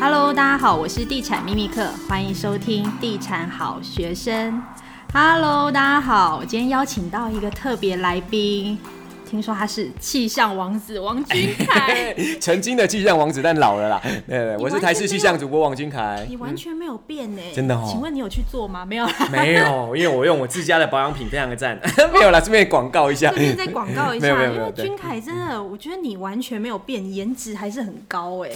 Hello，大家好，我是地产秘密客，欢迎收听地产好学生。Hello，大家好，我今天邀请到一个特别来宾。听说他是气象王子王君凯，曾经的气象王子，但老了啦。对，对，我是台视气象主播王君凯。你完全没有变呢、嗯，真的哦。请问你有去做吗？没有，没有，因为我用我自家的保养品，非常的赞。没有啦，顺便广告一下。顺便再广告一下，因为君凯真的，我觉得你完全没有变，颜值还是很高哎。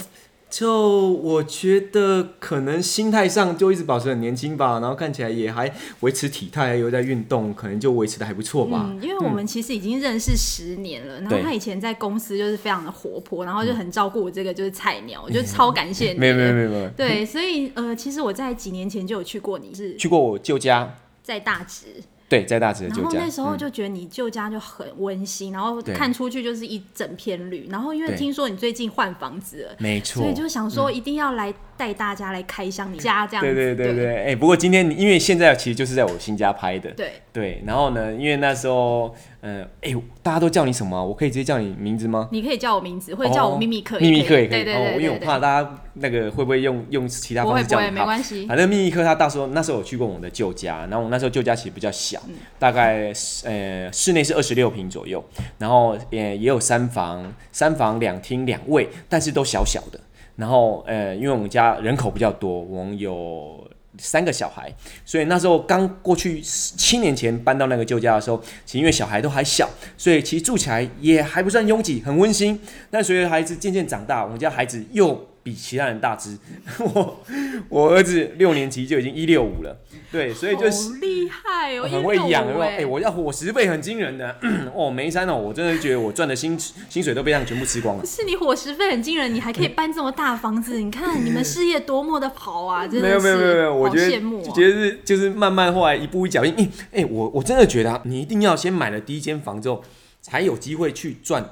就我觉得可能心态上就一直保持很年轻吧，然后看起来也还维持体态，又在运动，可能就维持的还不错吧。嗯，因为我们其实已经认识十年了，嗯，然后他以前在公司就是非常的活泼，然后就很照顾我这个就是菜鸟，我就超感谢你。没有没有没有没有。对，所以呃，其实我在几年前就有去过你是去过我舅家，在大直。对，在大直的旧家。然后那时候就觉得你旧家就很温馨，嗯，然后看出去就是一整片绿。然后因为听说你最近换房子了，没错，所以就想说一定要来带大家来开箱你家这样子。对对对对，哎、欸，不过今天因为现在其实就是在我新家拍的，对对。然后呢，因为那时候。嗯，哎、欸，大家都叫你什么、啊？我可以直接叫你名字吗？你可以叫我名字，或者叫我秘密客，秘密客也可以。对因为我怕大家那个会不会用用其他方式叫你。不会，不会，没关系。反正秘密客他到时候那时候我去过我的旧家，然后我那时候旧家其实比较小，嗯、大概呃室内是二十六平左右，然后也也有三房，三房两厅两卫，但是都小小的。然后呃，因为我们家人口比较多，我们有。三个小孩，所以那时候刚过去七年前搬到那个旧家的时候，其实因为小孩都还小，所以其实住起来也还不算拥挤，很温馨。但随着孩子渐渐长大，我们家孩子又比其他人大只，我我儿子六年级就已经一六五了，对，所以就是厉害哦，很会养哦。哎、欸，我要伙食费很惊人的 哦，梅山哦，我真的觉得我赚的薪薪水都被他们全部吃光了。是你伙食费很惊人，你还可以搬这么大房子，你看你们事业多么的好啊！真的是没有没有没有，我觉得羡慕、啊，觉得是就是慢慢后来一步一脚印。哎、欸欸，我我真的觉得、啊、你一定要先买了第一间房之后，才有机会去赚。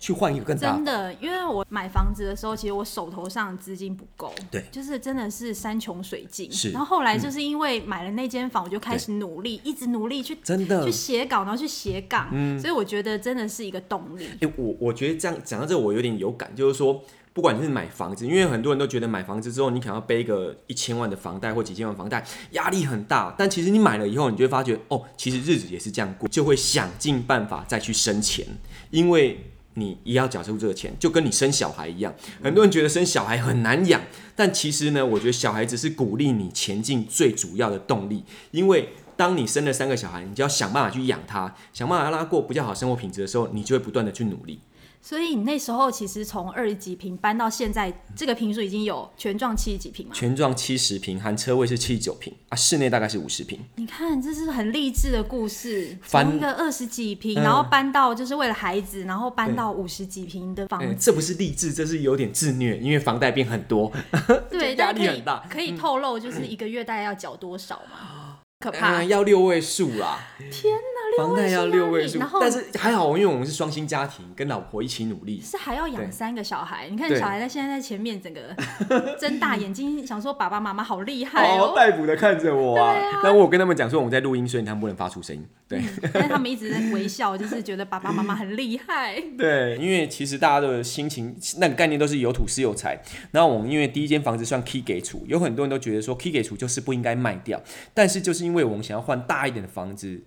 去换一个更大。真的，因为我买房子的时候，其实我手头上资金不够，对，就是真的是山穷水尽。是，然后后来就是因为买了那间房，我就开始努力，一直努力去真的去写稿，然后去写稿。嗯，所以我觉得真的是一个动力。哎、欸，我我觉得这样讲到这，我有点有感，就是说，不管你是买房子，因为很多人都觉得买房子之后，你可能要背个一千万的房贷或几千万房贷，压力很大。但其实你买了以后，你就会发觉，哦，其实日子也是这样过，就会想尽办法再去生钱，因为。你也要缴出这个钱，就跟你生小孩一样。很多人觉得生小孩很难养，但其实呢，我觉得小孩子是鼓励你前进最主要的动力。因为当你生了三个小孩，你就要想办法去养他，想办法让他过比较好生活品质的时候，你就会不断的去努力。所以你那时候其实从二十几平搬到现在，这个平数已经有全幢七十几平了。全幢七十平，含车位是七十九平啊，室内大概是五十平。你看，这是很励志的故事，从一个二十几平，然后搬到就是为了孩子，然后搬到五十几平的房这不是励志，这是有点自虐，因为房贷变很多，对，压力很大。可以透露就是一个月大概要缴多少吗？嗯可怕，嗯、要六位数啦！天哪，房贷要六位数，但是还好，因为我们是双薪家庭，跟老婆一起努力。是还要养三个小孩，你看小孩在现在在前面，整个 睁大眼睛想说爸爸妈妈好厉害哦，逮捕的看着我啊！但、啊、我有跟他们讲说我们在录音，所以他们不能发出声音。对、嗯，但是他们一直在微笑，就是觉得爸爸妈妈很厉害。对，因为其实大家的心情那个概念都是有土是有财。然后我们因为第一间房子算 key 给处，有很多人都觉得说 key 给处就是不应该卖掉，但是就是因为因为我们想要换大一点的房子，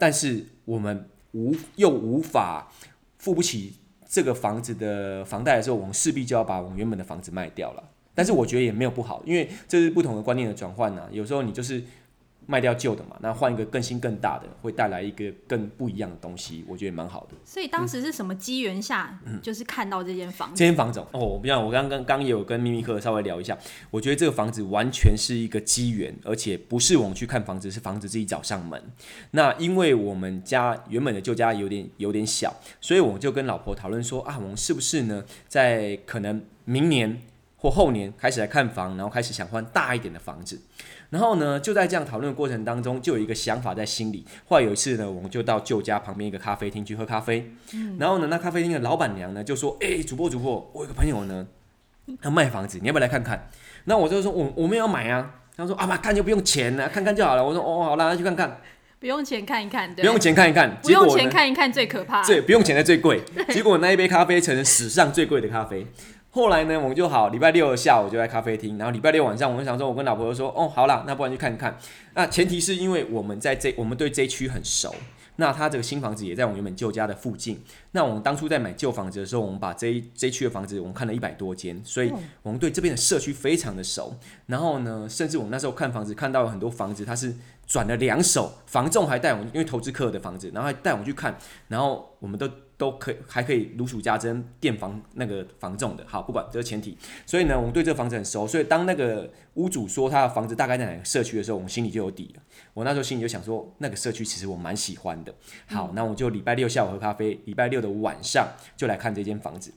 但是我们无又无法付不起这个房子的房贷的时候，我们势必就要把我们原本的房子卖掉了。但是我觉得也没有不好，因为这是不同的观念的转换呢。有时候你就是。卖掉旧的嘛，那换一个更新更大的，会带来一个更不一样的东西，我觉得蛮好的。所以当时是什么机缘下，嗯，就是看到这间房子？这间房子哦，我不像我刚刚刚也有跟秘密客稍微聊一下，我觉得这个房子完全是一个机缘，而且不是我们去看房子，是房子自己找上门。那因为我们家原本的旧家有点有点小，所以我就跟老婆讨论说啊，我们是不是呢，在可能明年或后年开始来看房，然后开始想换大一点的房子。然后呢，就在这样讨论的过程当中，就有一个想法在心里。后来有一次呢，我们就到旧家旁边一个咖啡厅去喝咖啡。嗯。然后呢，那咖啡厅的老板娘呢就说：“哎、欸，主播主播，我有个朋友呢，他卖房子，你要不要来看看？”那我就说：“我我们要买啊。”他说：“啊妈，看就不用钱了，看看就好了。”我说：“哦，好啦，那去看看。”不用钱看一看，对。不用钱看一看，不用钱看一看最可怕。对，不用钱的最贵。结果那一杯咖啡成了史上最贵的咖啡。后来呢，我们就好，礼拜六的下午就在咖啡厅，然后礼拜六晚上，我们想说，我跟老婆就说，哦，好啦，那不然去看看。那前提是因为我们在这，我们对这一区很熟。那他这个新房子也在我们原本旧家的附近。那我们当初在买旧房子的时候，我们把这一这一区的房子，我们看了一百多间，所以我们对这边的社区非常的熟。然后呢，甚至我们那时候看房子，看到了很多房子，它是转了两手，房仲还带我们，因为投资客的房子，然后还带我们去看，然后我们都。都可以，还可以如数家珍，垫房那个房仲的，好，不管这是前提。所以呢，我们对这个房子很熟，所以当那个屋主说他的房子大概在哪个社区的时候，我们心里就有底了。我那时候心里就想说，那个社区其实我蛮喜欢的。好，那我就礼拜六下午喝咖啡，礼拜六的晚上就来看这间房子。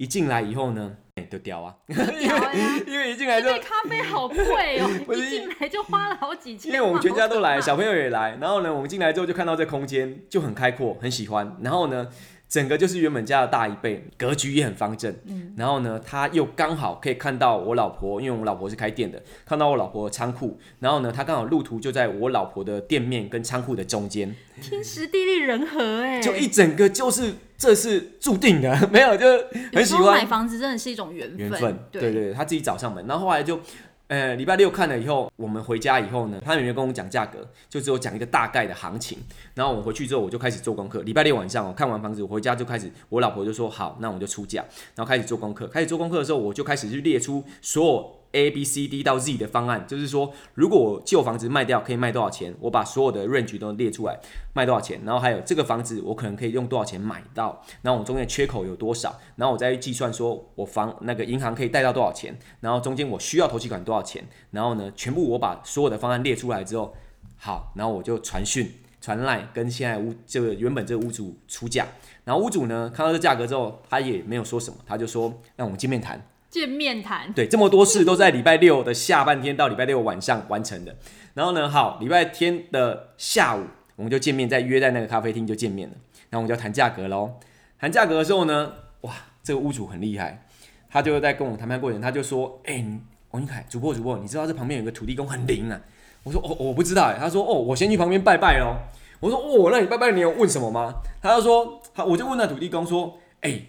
一进来以后呢，哎、欸，就屌啊！屌啊！因为一进来就咖啡好贵哦，一进来就花了好几千。因为我们全家都来，小朋友也来，然后呢，我们进来之后就看到这空间就很开阔，很喜欢。然后呢。整个就是原本家的大一倍，格局也很方正。嗯，然后呢，他又刚好可以看到我老婆，因为我老婆是开店的，看到我老婆的仓库。然后呢，他刚好路途就在我老婆的店面跟仓库的中间，天时地利人和哎，就一整个就是这是注定的，没有就很喜欢。买房子真的是一种缘分，缘分。对对对，他自己找上门，然后后来就。呃，礼拜六看了以后，我们回家以后呢，他也没有跟我讲价格，就只有讲一个大概的行情。然后我回去之后，我就开始做功课。礼拜六晚上我看完房子，我回家就开始，我老婆就说好，那我们就出价，然后开始做功课。开始做功课的时候，我就开始去列出所有。A B C D 到 Z 的方案，就是说，如果我旧房子卖掉可以卖多少钱，我把所有的 range 都列出来，卖多少钱，然后还有这个房子我可能可以用多少钱买到，然后我中间缺口有多少，然后我再去计算说我房那个银行可以贷到多少钱，然后中间我需要头期款多少钱，然后呢，全部我把所有的方案列出来之后，好，然后我就传讯传赖跟现在屋这个原本这个屋主出价，然后屋主呢看到这价格之后，他也没有说什么，他就说让我们见面谈。见面谈，对，这么多事都在礼拜六的下半天到礼拜六晚上完成的。然后呢，好，礼拜天的下午我们就见面，再约在那个咖啡厅就见面了。然后我们就要谈价格喽。谈价格的时候呢，哇，这个屋主很厉害，他就在跟我谈判过程，他就说：“哎、王俊凯，主播主播，你知道这旁边有个土地公很灵啊？”我说：“哦，我不知道。”他说：“哦，我先去旁边拜拜喽。”我说：“哦，那你拜拜，你有问什么吗？”他就说：“好，我就问那土地公说：‘哎、’”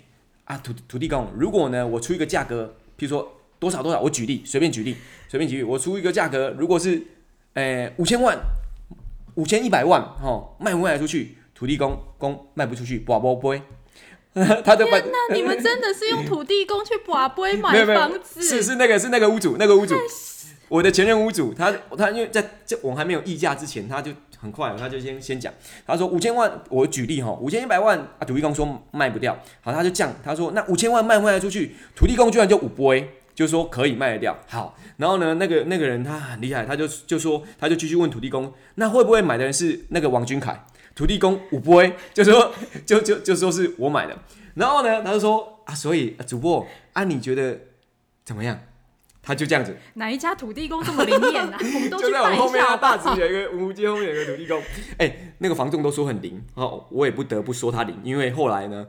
啊，土土地公，如果呢，我出一个价格，譬如说多少多少，我举例，随便举例，随便举例，我出一个价格，如果是，诶，五千万，五千一百万，吼，卖不卖得出去？土地公公卖不出去，跋杯杯，他就把。天哪，你们真的是用土地公去跋杯买 房子？是是那个是那个屋主，那个屋主，我的前任屋主，他他因为在这我还没有议价之前，他就。很快，他就先先讲，他说五千万，我举例哈，五千一百万啊，土地公说卖不掉，好，他就降，他说那五千万卖不卖得出去？土地公居然就五杯，就说可以卖得掉，好，然后呢，那个那个人他很厉害，他就就说，他就继续问土地公，那会不会买的人是那个王俊凯？土地公五杯，就说 就就就说是我买的，然后呢，他就说啊，所以主播啊，你觉得怎么样？他就这样子，哪一家土地公这么灵验啊？我们都就在我后面啊，大直有一个五街后面有一个土地公，哎、欸，那个房仲都说很灵哦，我也不得不说他灵，因为后来呢，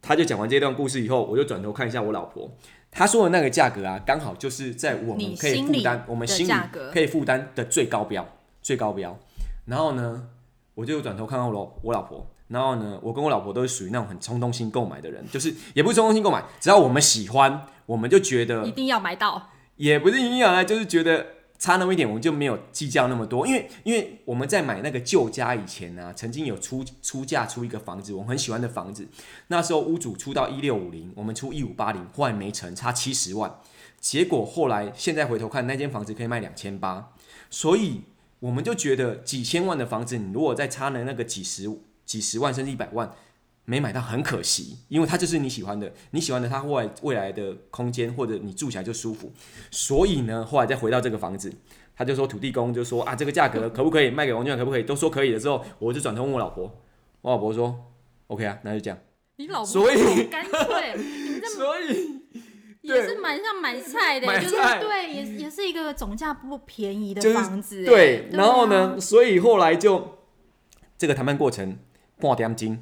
他就讲完这段故事以后，我就转头看一下我老婆，他说的那个价格啊，刚好就是在我们可以负担，我们心里可以负担的最高标，最高标。然后呢，我就转头看到我我老婆，然后呢，我跟我老婆都是属于那种很冲动性购买的人，就是也不是冲动性购买，只要我们喜欢，我们就觉得一定要买到。也不是营养啊，就是觉得差那么一点，我们就没有计较那么多。因为，因为我们在买那个旧家以前呢、曾经有出出价出一个房子，我们很喜欢的房子。那时候屋主出到一六五零，我们出一五八零，后来没成，差七十万。结果后来现在回头看，那间房子可以卖两千八，所以我们就觉得几千万的房子，你如果再差了那个几十几十万甚至一百万。没买到很可惜，因为它就是你喜欢的，你喜欢的它未来未来的空间或者你住起来就舒服，所以呢，后来再回到这个房子，他就说土地公就说啊，这个价格可不可以卖给王俊可不可以？都说可以的时候，我就转头问我老婆，我老婆说 OK 啊，那就这样。你老婆所以干脆，所以也是蛮像买菜的，就是对，也也是一个总价不便宜的房子，就是、对。然后呢，所以后来就这个谈判过程半点钟。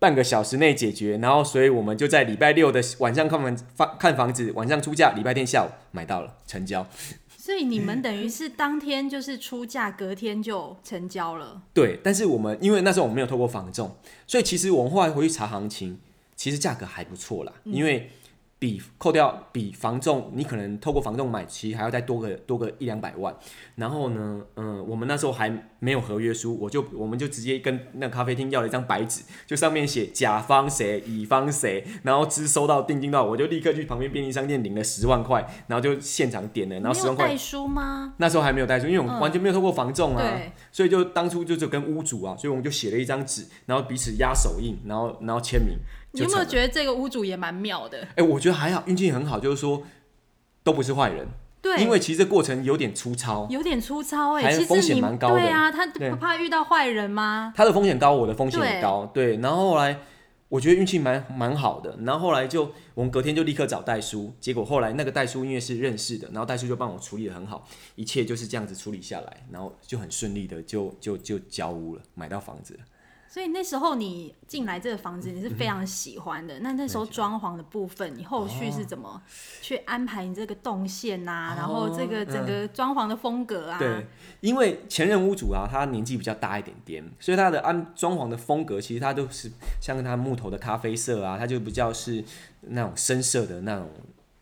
半个小时内解决，然后所以我们就在礼拜六的晚上看房房看房子，晚上出价，礼拜天下午买到了，成交。所以你们等于是当天就是出价，隔天就成交了。对，但是我们因为那时候我们没有透过房仲，所以其实我们后来回去查行情，其实价格还不错啦。嗯、因为比扣掉比房仲，你可能透过房仲买，其实还要再多个多个一两百万。然后呢，嗯，我们那时候还没有合约书，我就我们就直接跟那咖啡厅要了一张白纸，就上面写甲方谁，乙方谁，然后只收到定金到，我就立刻去旁边便利商店领了十万块，然后就现场点了，然后十万块。带书吗？那时候还没有带书，因为我们完全没有透过房仲啊，对，所以就当初就就跟屋主啊，所以我们就写了一张纸，然后彼此压手印，然后然后签名。你有没有觉得这个屋主也蛮妙的？哎、欸，我觉得还好，运气很好，就是说都不是坏人。对，因为其实这过程有点粗糙，有点粗糙哎、风险蛮高的。对啊，他不怕遇到坏人吗？他的风险高，我的风险也高。对，对，然后后来我觉得运气蛮蛮好的，然后后来就我们隔天就立刻找代叔，结果后来那个代叔因为是认识的，然后代叔就帮我处理的很好，一切就是这样子处理下来，然后就很顺利的就就就交屋了，买到房子了。所以那时候你进来这个房子，你是非常喜欢的。嗯、那那时候装潢的部分，你后续是怎么去安排你这个动线呐？然后这个整个装潢的风格啊？对，因为前任屋主啊，他年纪比较大一点点，所以他的安装潢的风格，其实他都是像他木头的咖啡色啊，他就比较是那种深色的那种，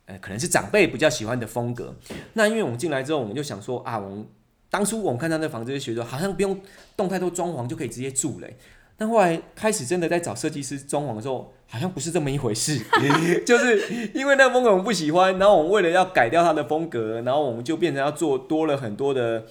呃，可能是长辈比较喜欢的风格。那因为我们进来之后，我们就想说啊，我们当初我们看到那房子就觉得好像不用动太多装潢就可以直接住嘞。但后来开始真的在找设计师装潢的时候，好像不是这么一回事，就是因为那个风格我们不喜欢，然后我们为了要改掉它的风格，然后我们就变成要做多了很多的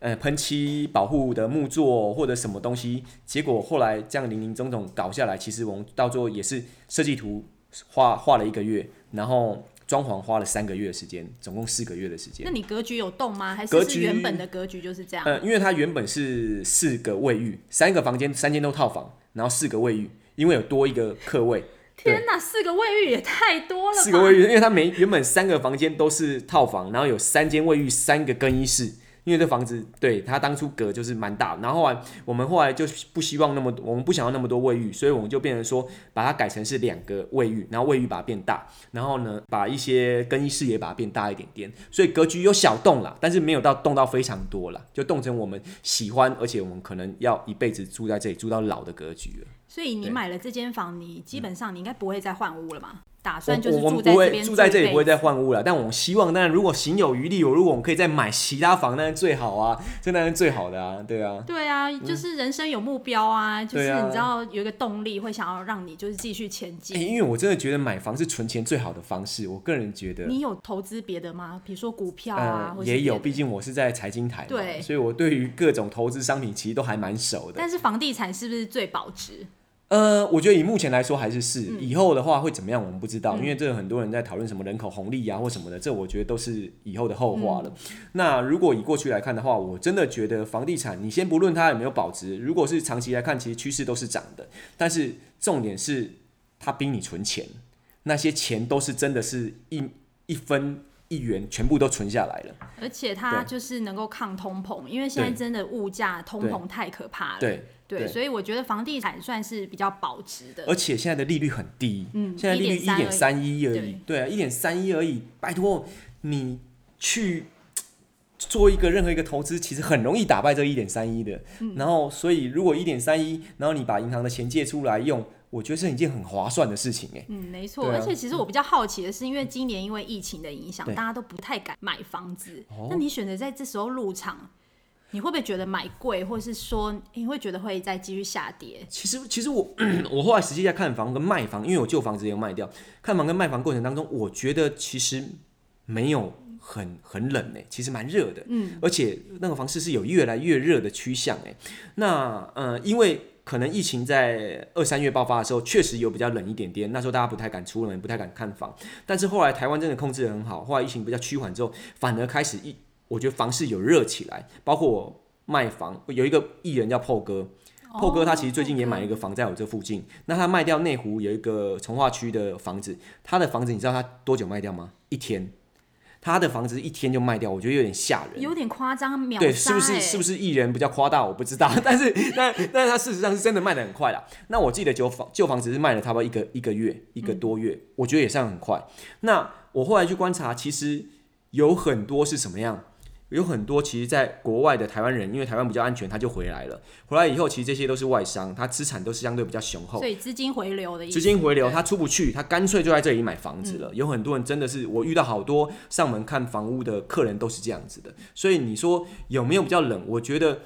呃喷漆保护的木作或者什么东西，结果后来这样林林总总搞下来，其实我们到最后也是设计图画画了一个月，然后。装潢花了三个月的时间，总共四个月的时间。那你格局有动吗？还是，是原本的格局就是这样？呃，因为它原本是四个卫浴，三个房间，三间都套房，然后四个卫浴，因为有多一个客位。天哪，四个卫浴也太多了吧！四个卫浴，因为它每原本三个房间都是套房，然后有三间卫浴，三个更衣室。因为这房子对他当初格就是蛮大，然后后来我们后来就不希望那么多，我们不想要那么多卫浴，所以我们就变成说把它改成是两个卫浴，然后卫浴把它变大，然后呢把一些更衣室也把它变大一点点，所以格局有小动了，但是没有到动到非常多了，就动成我们喜欢，而且我们可能要一辈子住在这里住到老的格局了。所以你买了这间房，你基本上你应该不会再换屋了嘛？打算就是住在这边住在这里，不会再换屋了。但我们希望，当然如果行有余力，我如果我们可以再买其他房，那是最好啊，这当然是最好的啊，对啊。对啊，就是人生有目标啊，嗯、就是你知道有一个动力，会想要让你就是继续前进。欸，因为我真的觉得买房是存钱最好的方式，我个人觉得。你有投资别的吗？比如说股票啊，呃、也有，毕竟我是在财经台，对，所以我对于各种投资商品其实都还蛮熟的。但是房地产是不是最保值？呃，我觉得以目前来说还是是，以后的话会怎么样，我们不知道，嗯、因为这个很多人在讨论什么人口红利啊或什么的，这我觉得都是以后的后话了。嗯、那如果以过去来看的话，我真的觉得房地产，你先不论它有没有保值，如果是长期来看，其实趋势都是涨的。但是重点是它逼你存钱，那些钱都是真的是一一分一元全部都存下来了，而且它就是能够抗通膨，因为现在真的物价通膨太可怕了。对。对，所以我觉得房地产算是比较保值的，而且现在的利率很低，嗯，现在利率一点三一而已，对啊，一点三一而已，拜托你去做一个任何一个投资，其实很容易打败这一点三一的，嗯，然后所以如果一点三一，然后你把银行的钱借出来用，我觉得是一件很划算的事情，哎，嗯，没错，啊，而且其实我比较好奇的是，因为今年因为疫情的影响，大家都不太敢买房子，那你选择在这时候入场？你会不会觉得买贵，或是说你会觉得会再继续下跌？其实，其实我 我后来实际在看房跟卖房，因为我旧房子也有卖掉。看房跟卖房过程当中，我觉得其实没有很很冷诶，其实蛮热的。嗯，而且那个房市是有越来越热的趋向诶。那呃，因为可能疫情在二三月爆发的时候，确实有比较冷一点点，那时候大家不太敢出门，不太敢看房。但是后来台湾真的控制得很好，后来疫情比较趋缓之后，反而开始一。我觉得房市有热起来，包括我卖房，有一个艺人叫破哥，破哥他其实最近也买了一个房在我这附近。那他卖掉内湖有一个从化区的房子，他的房子你知道他多久卖掉吗？一天，他的房子一天就卖掉，我觉得有点吓人，有点夸张，秒杀。对，是不是？是不是艺人比较夸大？我不知道，但是但但是他事实上是真的卖的很快啦。那我记得旧房旧房子是卖了差不多一个一个月一个多月，嗯，我觉得也算很快。那我后来去观察，其实有很多是什么样？有很多其实在国外的台湾人，因为台湾比较安全，他就回来了。回来以后，其实这些都是外商，他资产都是相对比较雄厚，所以资金回流的意思。资金回流，他出不去，他干脆就在这里买房子了。嗯、有很多人真的是，我遇到好多上门看房屋的客人都是这样子的。所以你说有没有比较冷？我觉得。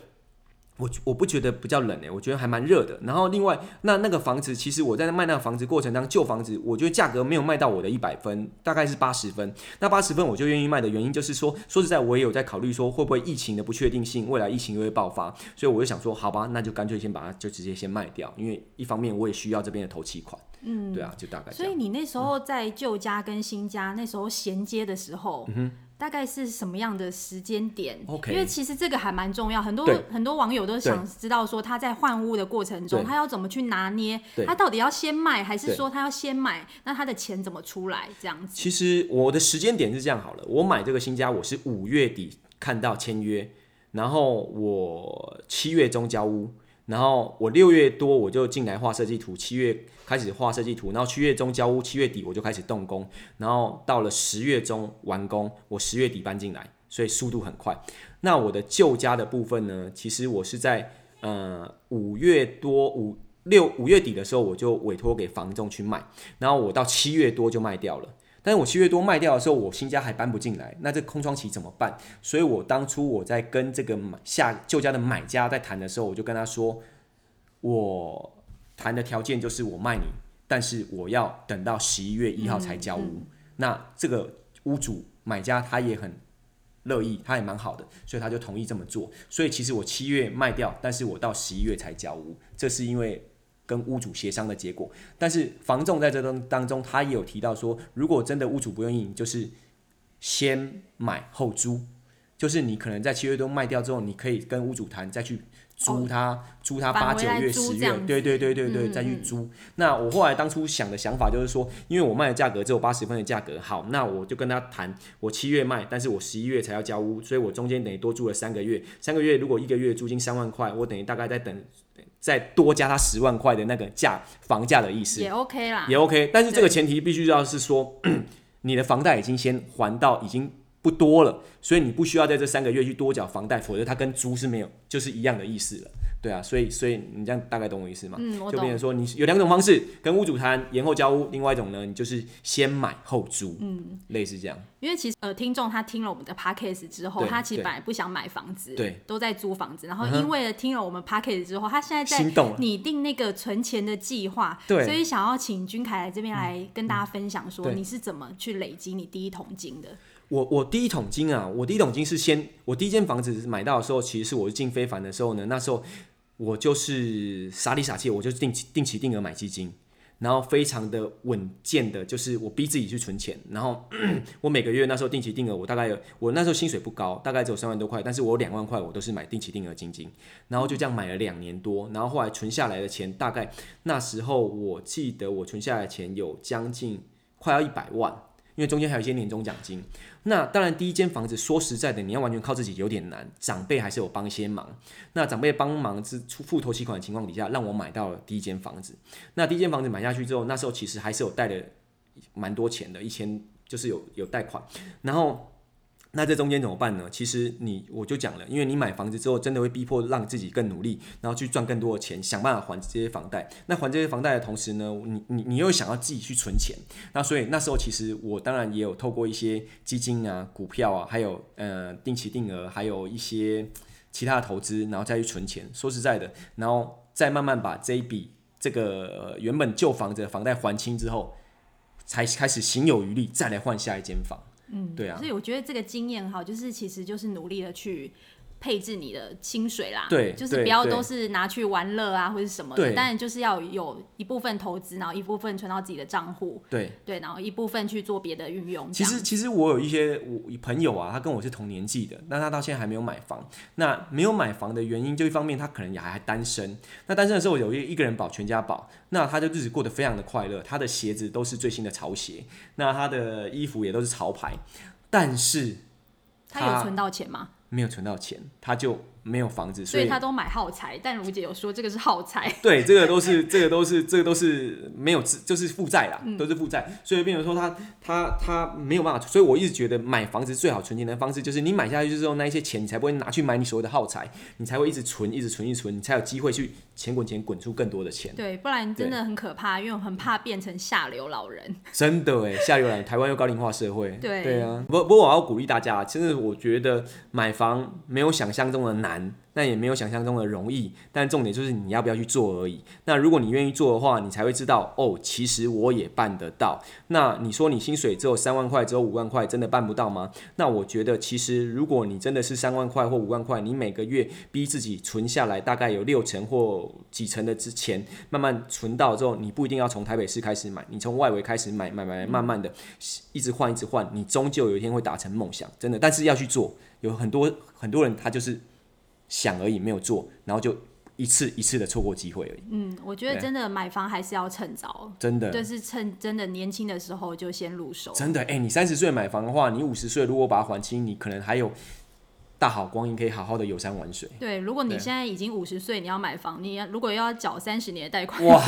我我不觉得比较冷诶，我觉得还蛮热的。然后另外，那那个房子，其实我在卖那个房子过程当中，旧房子，我觉得价格没有卖到我的一百分，大概是八十分。那八十分我就愿意卖的原因，就是说，说实在，我也有在考虑说，会不会疫情的不确定性，未来疫情又会爆发，所以我就想说，好吧，那就干脆先把它就直接先卖掉，因为一方面我也需要这边的头期款。嗯，对啊，就大概。所以你那时候在旧家跟新家、嗯、那时候衔接的时候。嗯哼大概是什么样的时间点因为其实这个还蛮重要，很多很多网友都想知道说他在换屋的过程中，他要怎么去拿捏，他到底要先卖还是说他要先买？那他的钱怎么出来？这样子。其实我的时间点是这样好了，我买这个新家我是五月底看到签约，然后我七月中交屋。然后我六月多我就进来画设计图，七月开始画设计图，然后七月中交屋，七月底我就开始动工，然后到了十月中完工，我十月底搬进来，所以速度很快。那我的旧家的部分呢，其实我是在呃五月多五六五月底的时候我就委托给房仲去卖，然后我到七月多就卖掉了。但是我七月多卖掉的时候，我新家还搬不进来，那这空窗期怎么办？所以我当初我在跟这个买下旧家的买家在谈的时候，我就跟他说，我谈的条件就是我卖你，但是我要等到十一月一号才交屋。嗯嗯、那这个屋主买家他也很乐意，他也蛮好的，所以他就同意这么做。所以其实我七月卖掉，但是我到十一月才交屋，这是因为。跟屋主协商的结果，但是房仲在这当当中，他也有提到说，如果真的屋主不愿意，就是先买后租，就是你可能在七月多卖掉之后，你可以跟屋主谈，再去租他，哦、租他八九月、十月，对对对对对，嗯、再去租。那我后来当初想的想法就是说，因为我卖的价格只有八十分的价格，好，那我就跟他谈，我七月卖，但是我十一月才要交屋，所以我中间等于多住了三个月，三个月如果一个月租金三万块，我等于大概在等。再多加他十万块的那个价房价的意思。也 OK 啦，也 OK，但是这个前提必须要是说，你的房贷已经先还到已经不多了，所以你不需要在这三个月去多缴房贷，否则它跟租是没有就是一样的意思了。对啊，所以所以你这样大概懂我意思吗？嗯。就变成说你有两种方式跟屋主谈延后交屋，另外一种呢，你就是先买后租，嗯，类似这样。因为其实呃，听众他听了我们的 podcast 之后，他其实本来不想买房子，对，都在租房子。然后因为听了我们 podcast 之后，他现在在拟定那个存钱的计划，对，所以想要请君凯来这边来跟大家分享说，你是怎么去累积你第一桶金的？我我第一桶金啊，我第一桶金是先我第一间房子买到的时候，其实是我进非凡的时候呢，那时候。我就是傻里傻气，我就定期定期定额买基金，然后非常的稳健的，就是我逼自己去存钱，然后 我每个月那时候定期定额，我大概有我那时候薪水不高，大概只有三万多块，但是我两万块我都是买定期定额基金，然后就这样买了两年多，然后后来存下来的钱，大概那时候我记得我存下来的钱有将近快要一百万。因为中间还有一些年终奖金，那当然第一间房子说实在的，你要完全靠自己有点难，长辈还是有帮一些忙。那长辈帮忙之出付头期款的情况底下，让我买到了第一间房子。那第一间房子买下去之后，那时候其实还是有贷的蛮多钱的，一千就是有有贷款，然后。那这中间怎么办呢？其实你我就讲了，因为你买房子之后，真的会逼迫让自己更努力，然后去赚更多的钱，想办法还这些房贷。那还这些房贷的同时呢，你你你又想要自己去存钱。那所以那时候其实我当然也有透过一些基金啊、股票啊，还有呃定期定额，还有一些其他的投资，然后再去存钱。说实在的，然后再慢慢把这一笔这个原本旧房子的房贷还清之后，才开始行有余力再来换下一间房。嗯，对啊，所以我觉得这个经验哈，就是其实就是努力的去配置你的薪水啦，对，就是不要都是拿去玩乐啊或者什么的，当然就是要有一部分投资，然后一部分存到自己的账户，对对，然后一部分去做别的运用。其实其实我有一些我朋友啊，他跟我是同年纪的，那他到现在还没有买房。那没有买房的原因，就一方面他可能也还还单身。那单身的时候有一一个人保全家保，那他的日子过得非常的快乐，他的鞋子都是最新的潮鞋，那他的衣服也都是潮牌，但是他，他有存到钱吗？没有存到钱，他就没有房子，所以，他都买耗材。但如姐有说这个是耗材，对，这个都是这个都是这个都是没有就是负债啦，都是负债。所以变成说他他他没有办法，所以我一直觉得买房子最好存钱的方式就是你买下去之后那一些钱你才不会拿去买你所谓的耗材，你才会一直存一直存一直存，你才有机会去钱滚钱滚出更多的钱。对，不然真的很可怕，因为我很怕变成下流老人。真的哎，下流老人，台湾又高龄化社会。对对啊，不不过我要鼓励大家，其实我觉得买房没有想象中的难。但也没有想象中的容易，但重点就是你要不要去做而已。那如果你愿意做的话，你才会知道哦，其实我也办得到。那你说你薪水只有三万块，只有五万块，真的办不到吗？那我觉得其实如果你真的是三万块或五万块，你每个月逼自己存下来，大概有六成或几成的之前，慢慢存到之后，你不一定要从台北市开始买，你从外围开始买买买，慢慢的一直换一直换，你终究有一天会达成梦想，真的。但是要去做，有很多很多人他就是。想而已，没有做，然后就一次一次的错过机会而已。嗯，我觉得真的买房还是要趁早，真的，就是趁真的年轻的时候就先入手。真的，哎、欸，你三十岁买房的话，你五十岁如果把它还清，你可能还有。大好光阴可以好好的游山玩水。对，如果你现在已经五十岁，你要买房，你如果要缴三十年的贷款，哇，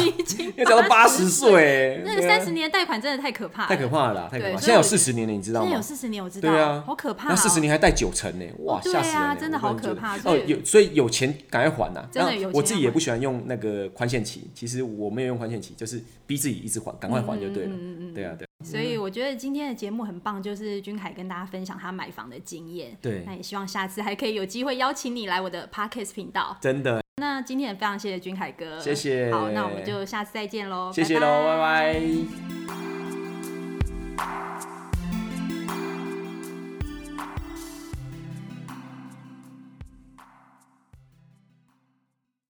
要缴到八十岁，那个三十年的贷款真的太可怕了，太可怕了，太可怕。现在有四十年了，你知道吗？现在有四十年，我知道。对啊，好可怕。那四十年还贷九成呢，哇，吓死人，真的好可怕。哦，有，所以有钱赶快还呐。真的有钱。我自己也不喜欢用那个宽限期，其实我没有用宽限期，就是逼自己一直还，赶快还就对了。嗯嗯对啊，对。所以我觉得今天的节目很棒，就是君凯跟大家分享他买房的经验。对，那也希望下次还可以有机会邀请你来我的 Podcast 频道。真的。那今天也非常谢谢君凯哥。谢谢。好，那我们就下次再见喽。谢谢喽，拜拜。拜拜。